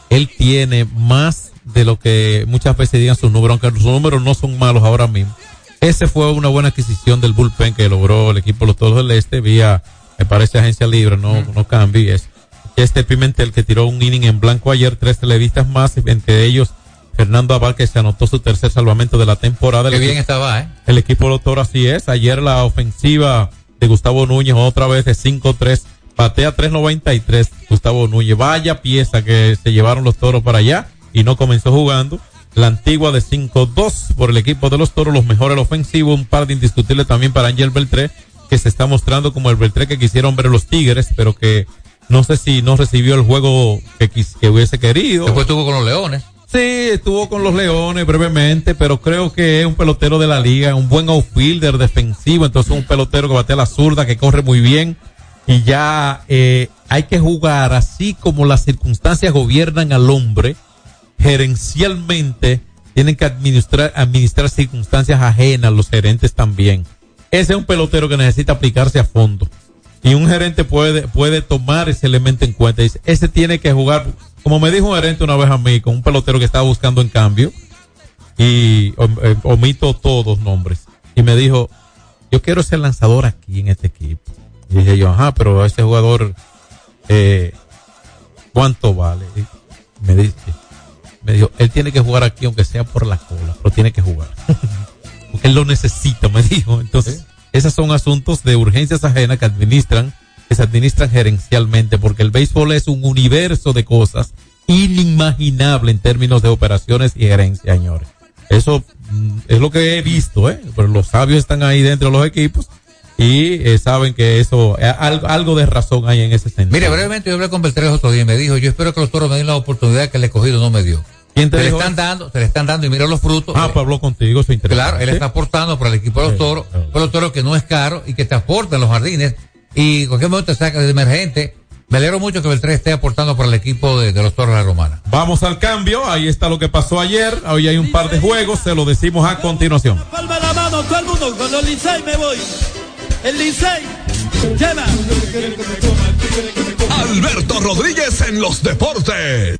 él tiene más de lo que muchas veces digan sus números, aunque sus números no son malos ahora mismo. Ese fue una buena adquisición del bullpen que logró el equipo de los Toros del Este vía, me parece, agencia libre, no, no cambies. Este Pimentel que tiró un inning en blanco ayer, tres televistas más, entre ellos Fernando Abal que se anotó su tercer salvamento de la temporada. Qué El bien equipo- estaba, ¿eh? el equipo de los Toros así es. Ayer la ofensiva de Gustavo Núñez otra vez de 5-3. Batea 3.93 Gustavo Núñez. Vaya pieza que se llevaron los Toros para allá y no comenzó jugando. La antigua de 5-2 por el equipo de los Toros, los mejores ofensivos. Un par de indiscutibles también para Ángel Beltré, que se está mostrando como el Beltré que quisieron ver los Tigres, pero que no sé si no recibió el juego que, quis- que hubiese querido. Después estuvo con los Leones. Sí, estuvo con los Leones brevemente, pero creo que es un pelotero de la liga, un buen outfielder defensivo, entonces un pelotero que batea la zurda, que corre muy bien y ya eh, hay que jugar así como las circunstancias gobiernan al hombre, gerencialmente tienen que administrar, administrar circunstancias ajenas los gerentes también. Ese es un pelotero que necesita aplicarse a fondo. Y un gerente puede, puede tomar ese elemento en cuenta. Dice, ese tiene que jugar, como me dijo un gerente una vez a mí, con un pelotero que estaba buscando en cambio, y eh, omito todos nombres. Y me dijo, yo quiero ser lanzador aquí en este equipo. Y dije yo, ajá, pero ese jugador, eh, ¿cuánto vale? Y me dice, me dijo, él tiene que jugar aquí aunque sea por la cola, pero tiene que jugar. Porque él lo necesita, me dijo. Entonces, esos son asuntos de urgencias ajenas que administran, que se administran gerencialmente, porque el béisbol es un universo de cosas inimaginable en términos de operaciones y gerencia, señores. Eso mm, es lo que he visto, ¿eh? Pero los sabios están ahí dentro de los equipos y eh, saben que eso, eh, algo, algo de razón hay en ese sentido. Mire, brevemente yo hablé con Beltrán el otro día y me dijo, yo espero que los toros me den la oportunidad que el escogido no me dio. ¿Quién te se le están dando, se le están dando y mira los frutos. Ah, pues habló contigo, eso es interesante. Claro, él está aportando para el equipo de los Sí, toros, para los toros que no es caro y que te aporta en los jardines y en cualquier momento te saca de emergente. Me alegro mucho que Beltrán esté aportando para el equipo de, de los toros de la romana. Vamos al cambio, ahí está lo que pasó ayer, hoy hay un par de juegos, se lo decimos a continuación. Palma la mano, todo el mundo, con los Licey me voy. El Licey, lleva. Alberto Rodríguez en los deportes.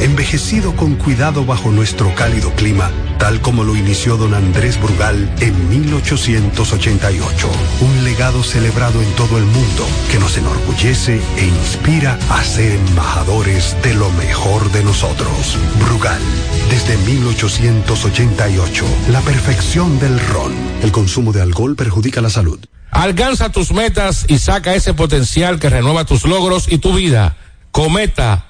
envejecido con cuidado bajo nuestro cálido clima, tal como lo inició don Andrés Brugal en 1888. Un legado celebrado en todo el mundo que nos enorgullece e inspira a ser embajadores de lo mejor de nosotros. Brugal, desde 1888, la perfección del ron. El consumo de alcohol perjudica la salud. Alcanza tus metas y saca ese potencial que renueva tus logros y tu vida. Cometa,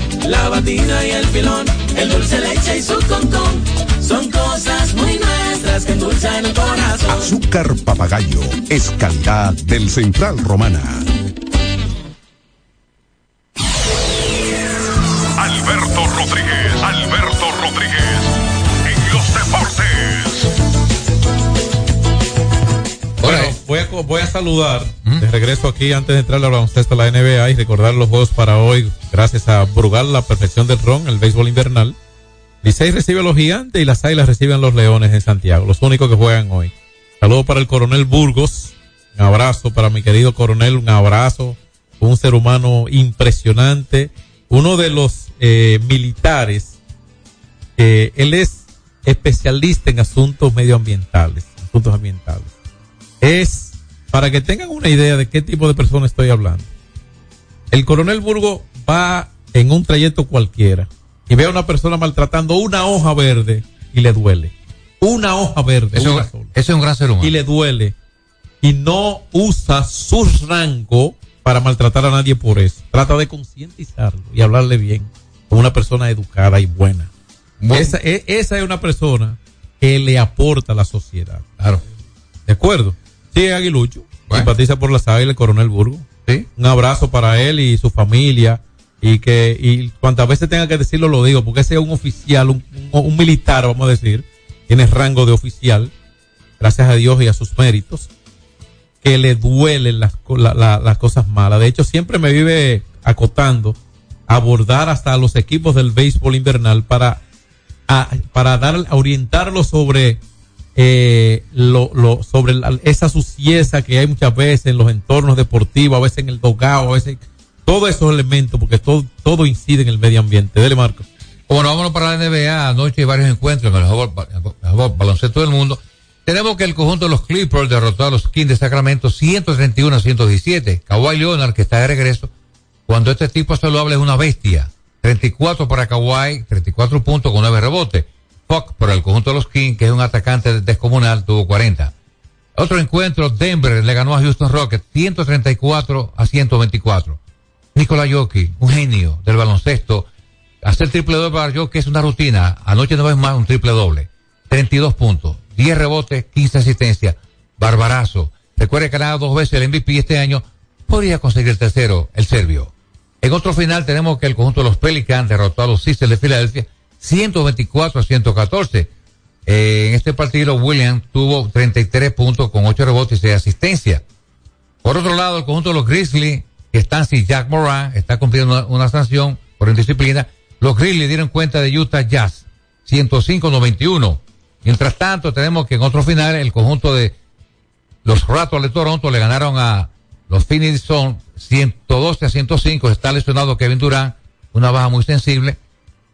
la batina y el filón, el dulce leche y su concón. Son cosas muy nuestras que endulzan el corazón. Azúcar papagayo es calidad del Central Romana. Alberto Rodríguez, Alberto Rodríguez, en los deportes. Bueno, voy a, voy a saludar de regreso aquí antes de entrar al baloncesto a la NBA y recordar los juegos para hoy, gracias a Brugal, la perfección del ron, el béisbol invernal. Licey recibe a los gigantes y las águilas reciben a los leones en Santiago, los únicos que juegan hoy. Saludo para el coronel Burgos, un abrazo para mi querido coronel, un abrazo, un ser humano impresionante, uno de los eh, militares, él es especialista en asuntos medioambientales, asuntos ambientales. Es, para que tengan una idea de qué tipo de persona estoy hablando. El coronel Burgos va en un trayecto cualquiera y ve a una persona maltratando una hoja verde y le duele. Una hoja verde. Eso, una eso sola. es un gran ser humano. Y le duele. Y no usa su rango para maltratar a nadie por eso. Trata de concientizarlo y hablarle bien. Como una persona educada y buena. Esa, e- esa es una persona que le aporta a la sociedad. Claro. ¿De acuerdo? Sí, es aguilucho. Simpatiza por las águilas, el coronel Burgo. Sí. Un abrazo para él y su familia. Y que, y cuantas veces tenga que decirlo, lo digo, porque ese es un oficial, un, un- un militar, vamos a decir, tiene rango de oficial, gracias a Dios y a sus méritos, que le duelen las, co- la- la- las cosas malas. De hecho, siempre me vive acotando abordar hasta los equipos del béisbol invernal para, a- para dar, orientarlos sobre eh, lo, lo, sobre la- esa suciedad que hay muchas veces en los entornos deportivos, a veces en el dogado, a veces todos esos elementos, porque todo, todo incide en el medio ambiente. Dele, Marco. Bueno, vámonos para la NBA. Anoche hay varios encuentros en el baloncesto del mundo. Tenemos que el conjunto de los Clippers derrotó a los Kings de Sacramento 131 a 117. Kawhi Leonard, que está de regreso, cuando este tipo saludable es una bestia. 34 para Kawhi, 34 puntos con 9 rebotes. Para el conjunto de los Kings, que es un atacante descomunal, tuvo 40. Otro encuentro, Denver le ganó a Houston Rockets 134 a 124. Nikola Jokic, un genio del baloncesto. Hacer triple doble para Jokic es una rutina. Anoche no es más un triple doble. 32 puntos, 10 rebotes, 15 asistencias. Barbarazo. Recuerde que ganado dos veces el MVP este año. Podría conseguir el tercero, el serbio. En otro final tenemos que el conjunto de los Pelicans derrotó a los Sixers de Filadelfia 124 a 114. Eh, en este partido Williams tuvo 33 puntos con 8 rebotes y 6 asistencias. Por otro lado, el conjunto de los Grizzlies, que están sin Jack Moran, está cumpliendo una, sanción por indisciplina. Los Grizzlies dieron cuenta de Utah Jazz, 105-91. Mientras tanto, tenemos que en otro final, el conjunto de los Raptors de Toronto le ganaron a los Phoenix Suns 112 a 105. Está lesionado Kevin Durant, una baja muy sensible.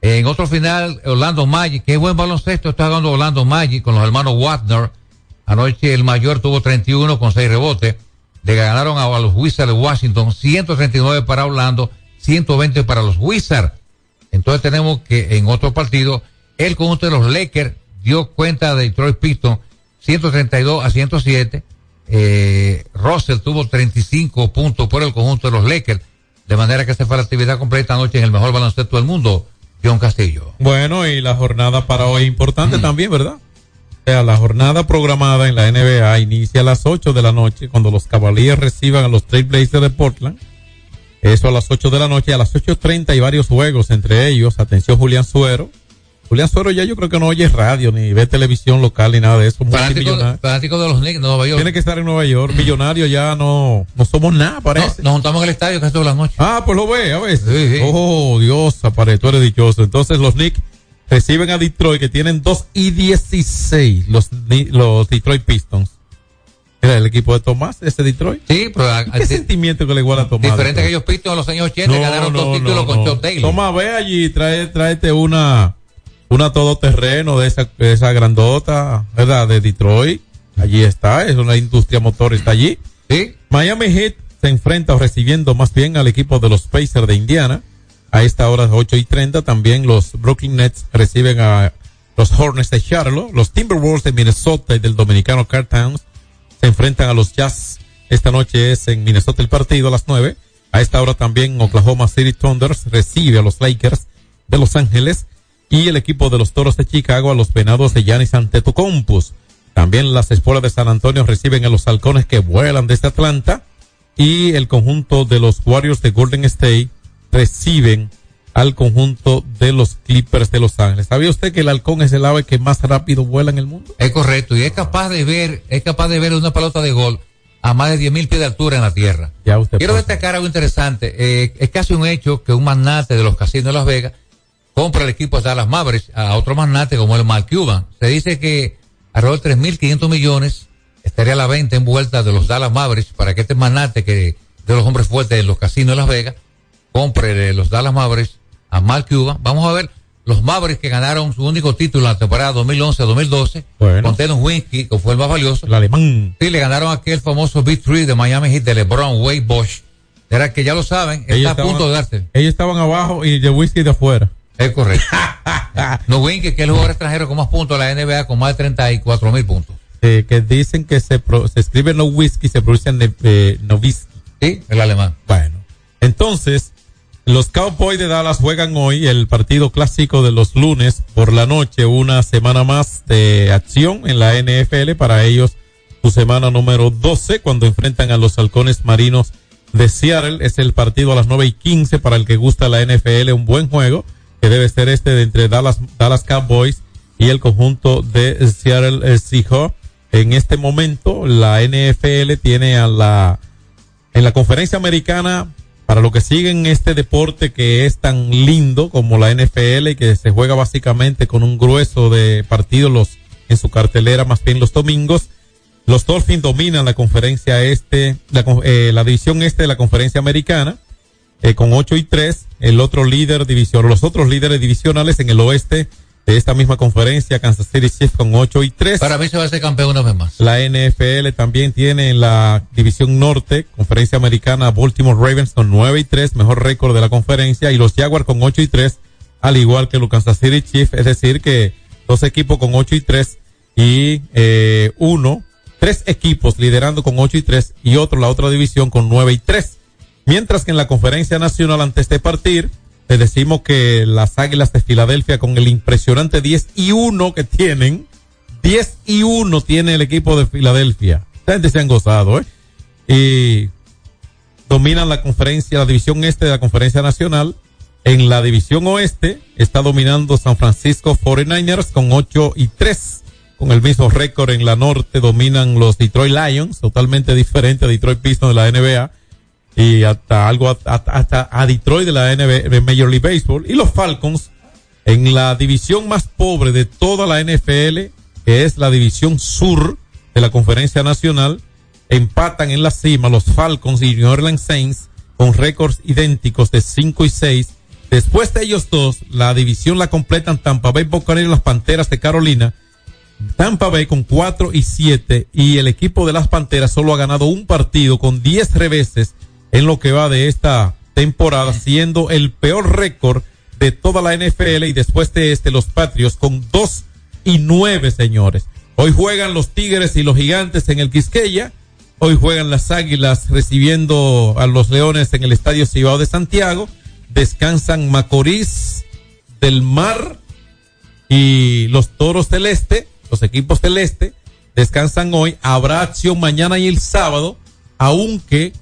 En otro final, Orlando Magic, qué buen baloncesto está jugando Orlando Magic con los hermanos Wagner. Anoche el mayor tuvo 31 con 6 rebotes. Le ganaron a, los Wizards de Washington 139 para Orlando, 120 para los Wizards. Entonces tenemos que en otro partido, el conjunto de los Lakers dio cuenta de Detroit Pistons 132 a 107. Eh, Russell tuvo 35 puntos por el conjunto de los Lakers. De manera que se fue la actividad completa anoche en el mejor baloncesto del mundo, John Castillo. Bueno, y la jornada para hoy importante también, ¿verdad? sea, la jornada programada en la NBA inicia a las 8 de la noche cuando los Cavaliers reciban a los Trailblazers de Portland. Eso a las 8 de la noche. A las 8.30 hay varios juegos, entre ellos, atención Julián Suero. Julián Suero ya yo creo que no oye radio, ni ve televisión local, ni nada de eso. Fanático, fanático de los Knicks de Nueva York. Tiene que estar en Nueva York. Millonario ya no, no somos nada, parece. Nos juntamos en el estadio casi todas las noches. Ah, pues lo ve, a veces. Oh, Dios, apare, tú eres dichoso. Entonces los Knicks reciben a Detroit que tienen 2 y 16 los, los Detroit Pistons. Era el equipo de Tomás, ese Detroit. Sí, pero a- ¿Qué a- sentimiento que le iguala a Tomás? diferente que ellos Pistons en los años 80 ganaron dos títulos con Chuck Daly. Toma, ve allí, trae, tráete una, una todoterreno de esa, de esa grandota, ¿verdad? De Detroit. Allí está, es una industria motor, está allí. Sí. Miami Heat se enfrenta o recibiendo más bien al equipo de los Pacers de Indiana. A esta hora 8 y 30 también los Brooklyn Nets reciben a los Hornets de Charlotte. Los Timberwolves de Minnesota y del dominicano Carl Towns se enfrentan a los Jazz. Esta noche es en Minnesota el partido a las 9. A esta hora también Oklahoma City Thunders recibe a los Lakers de Los Ángeles y el equipo de los Toros de Chicago a los Venados de Giannis Antetokounmpo. También las espuelas de San Antonio reciben a los halcones que vuelan desde Atlanta y el conjunto de los Warriors de Golden State reciben al conjunto de los Clippers de Los Ángeles. ¿Sabía usted que el halcón es el ave que más rápido vuela en el mundo? Es correcto, y es capaz de ver, es capaz de ver una pelota de gol a más de 10 mil pies de altura en la tierra. Ya usted Quiero pasa. destacar algo interesante. Eh, es casi un hecho que un magnate de los casinos de Las Vegas compra el equipo de Dallas Mavericks a otro magnate como el Mark Cuban. Se dice que alrededor de 3.500 millones estaría a la venta en vuelta de los Dallas Mavericks para que este magnate que de los hombres fuertes en los casinos de Las Vegas compre de los Dallas Mavericks a Mark Cuban. Vamos a ver los Mavericks que ganaron su único título en la temporada 2011-2012 Bueno. con Dennis Winsky, que fue el más valioso. El alemán. Sí, le ganaron aquel famoso Big Three de Miami Heat de LeBron, Wade, Bosch. Era que ya lo saben, está Ellos a punto de darse. Ellos estaban abajo y de whisky de afuera. Es correcto. no Winsky, que es el jugador extranjero con más puntos de la NBA, con más de 34 mil puntos. Eh, que dicen que se, pro- se escribe no whisky, se pronuncia ne- eh, Nowitzki. Sí, el alemán. Bueno, entonces, los Cowboys de Dallas juegan hoy el partido clásico de los lunes por la noche, una semana más de acción en la NFL para ellos, su semana número 12, cuando enfrentan a los halcones marinos de Seattle. Es el partido a las 9 y 15 para el que gusta la NFL, un buen juego, que debe ser este de entre Dallas, Dallas Cowboys y el conjunto de Seattle eh, Seahawks. En este momento, la NFL tiene a la en la conferencia americana, para los que siguen este deporte que es tan lindo como la NFL y que se juega básicamente con un grueso de partidos en su cartelera, más bien los domingos, los Dolphins dominan la conferencia este, la, eh, la división este de la conferencia americana, eh, con 8 y 3, el otro líder división, los otros líderes divisionales en el oeste de esta misma conferencia, Kansas City Chiefs con 8 y 3. Para mí se va a ser campeón una vez más. La NFL también tiene en la división norte, conferencia americana, Baltimore Ravens con 9 y 3, mejor récord de la conferencia, y los Jaguars con 8 y 3, al igual que los Kansas City Chiefs, es decir que dos equipos con 8 y 3 y eh, uno, tres equipos liderando con 8 y 3 y otro, la otra división con 9 y 3. Mientras que en la conferencia nacional antes de partir, les decimos que las Águilas de Filadelfia con el impresionante 10 y 1 que tienen, 10 y 1 tiene el equipo de Filadelfia. Esta gente se han gozado, ¿eh? Y dominan la conferencia, la división este de la conferencia nacional. En la división oeste está dominando San Francisco 49ers con 8 y 3. Con el mismo récord en la norte dominan los Detroit Lions, totalmente diferente a Detroit Pistons de la NBA. Y hasta algo, hasta, hasta a Detroit de la NBA, de Major League Baseball. Y los Falcons en la división más pobre de toda la NFL, que es la división sur de la conferencia nacional, empatan en la cima los Falcons y New Orleans Saints con récords idénticos de 5 y 6. Después de ellos dos, la división la completan Tampa Bay Buccaneers y las Panteras de Carolina. Tampa Bay con 4 y 7 y el equipo de las Panteras solo ha ganado un partido con 10 reveses en lo que va de esta temporada, siendo el peor récord de toda la NFL y después de este los Patriots con 2 y 9, señores. Hoy juegan los Tigres y los Gigantes en el Quisqueya. Hoy juegan las Águilas recibiendo a los Leones en el Estadio Cibao de Santiago. Descansan Macorís del Mar y los Toros del Este los equipos del este descansan hoy. Habrá acción mañana y el sábado, aunque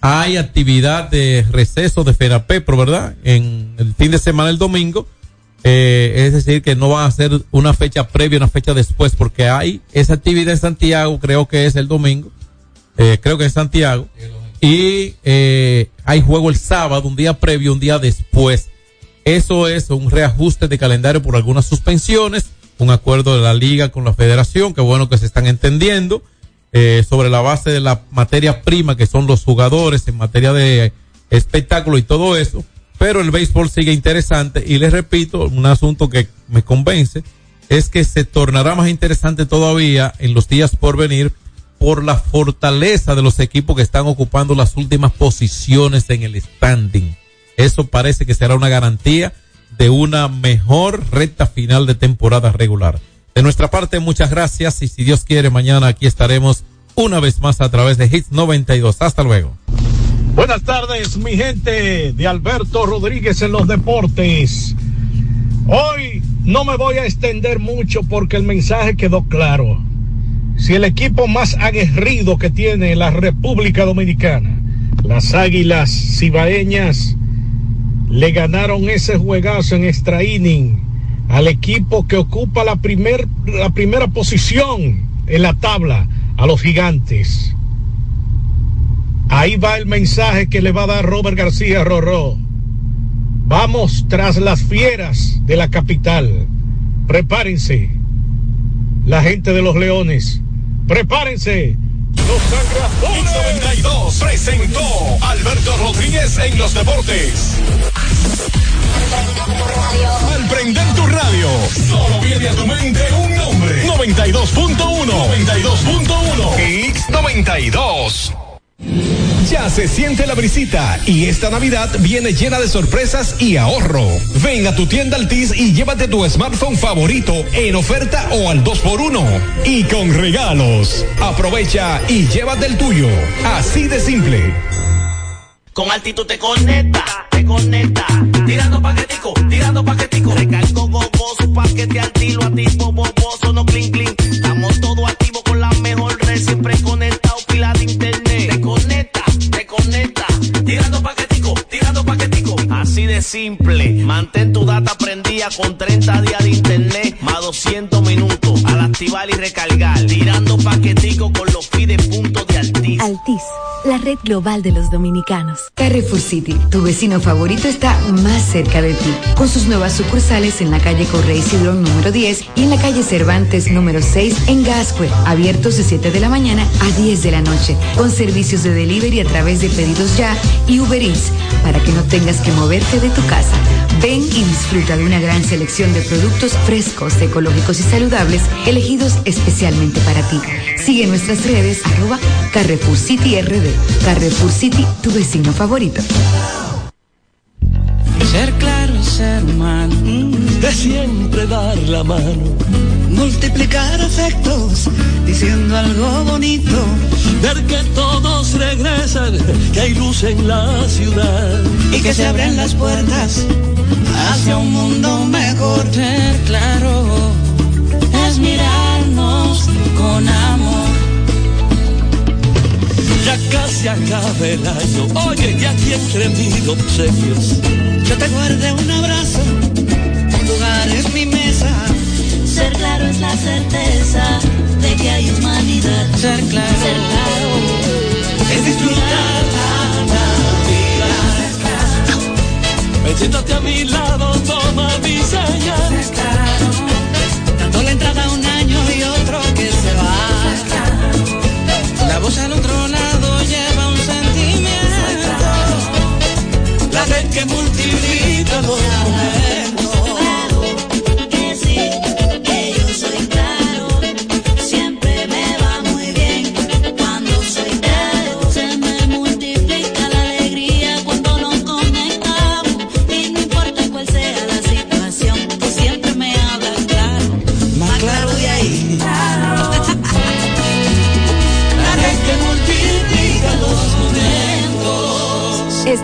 hay actividad de receso de FENAPEPRO, ¿verdad? En el fin de semana, el domingo. Eh, es decir, que no va a ser una fecha previa, una fecha después, porque hay esa actividad en Santiago, creo que es el domingo, eh, creo que es Santiago, y eh, hay juego el sábado, un día previo, un día después. Eso es un reajuste de calendario por algunas suspensiones, un acuerdo de la liga con la federación, que bueno que se están entendiendo, eh, sobre la base de la materia prima que son los jugadores en materia de espectáculo y todo eso pero el béisbol sigue interesante y les repito, un asunto que me convence es que se tornará más interesante todavía en los días por venir por la fortaleza de los equipos que están ocupando las últimas posiciones en el standing. Eso parece que será una garantía de una mejor recta final de temporada regular. De nuestra parte, muchas gracias y si Dios quiere, mañana aquí estaremos una vez más a través de Hits 92. Hasta luego. Buenas tardes, mi gente de Alberto Rodríguez en los deportes. Hoy no me voy a extender mucho porque el mensaje quedó claro. Si el equipo más aguerrido que tiene la República Dominicana, las Águilas Cibaeñas, le ganaron ese juegazo en extra inning al equipo que ocupa la, primer, la primera posición en la tabla, a los gigantes. Ahí va el mensaje que le va a dar Robert García Rorró. Vamos tras las fieras de la capital. Prepárense. La gente de los leones. Prepárense. Los sangradores. 92 presentó Alberto Rodríguez en los deportes. Al prender tu radio, solo viene a tu mente un nombre. 92.1. 92.1. X92. Ya se siente la brisita y esta Navidad viene llena de sorpresas y ahorro. Ven a tu tienda Altis y llévate tu smartphone favorito en oferta o al 2x1 y con regalos. Aprovecha y llévate el tuyo. Así de simple. Con altitud te conecta, te conecta. Tirando paquetico, tirando paquetico. Recargo gogoso, paquete altilo, activo, boboso, no clink, clink. Estamos todo activo con la mejor red, siempre conectado, pila de internet. Te conecta, te conecta. Tirando paquetico, tirando paquetico. Así de simple. Mantén tu data prendida con 30 días de internet, más 200 minutos. Al activar y recargar. Tirando paquetico con los puntos de Altis. Altis, la red global de los dominicanos. Carrefour City, tu vecino favorito está más cerca de ti. Con sus nuevas sucursales en la calle Correy Cidrón número 10 y en la calle Cervantes número 6 en Gascue, abiertos de 7 de la mañana a 10 de la noche, con servicios de delivery a través de pedidos ya y Uber Eats, para que no tengas que moverte de tu casa. Ven y disfruta de una gran selección de productos frescos, ecológicos y saludables, elegidos especialmente para ti. Sigue nuestras redes arroba Carrefour City RD. Carrefour City, tu vecino favorito. Ser claro es ser humano. De siempre dar la mano. Multiplicar afectos, diciendo algo bonito. Ver que todos regresan, que hay luz en la ciudad. Y que se abren las puertas hacia un mundo mejor. Ser claro es mirarnos con amor. Ya casi acaba el año. Oye, y aquí entre mil obsequios. Yo te guardé un Metiéndote a mi lado, toma mi señal. Dando la entrada a un año y otro que se va. La voz al otro lado lleva un sentimiento. La red que multiplica los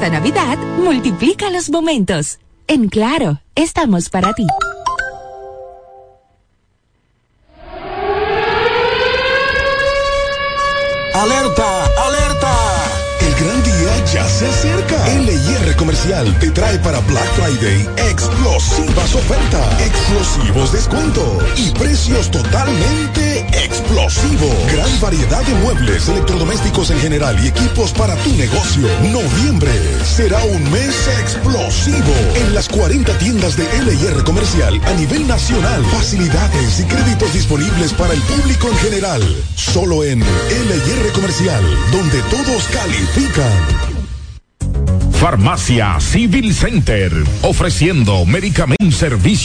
Esta Navidad, multiplica los momentos. En Claro, estamos para ti. Alerta, alerta. El gran día ya se siente Comercial te trae para Black Friday explosivas ofertas, explosivos descuentos y precios totalmente explosivos. Gran variedad de muebles, electrodomésticos en general y equipos para tu negocio. Noviembre será un mes explosivo en las 40 tiendas de LIR Comercial a nivel nacional. Facilidades y créditos disponibles para el público en general. Solo en LIR Comercial, donde todos califican. Farmacia Civil Center, ofreciendo medicamentos, servicios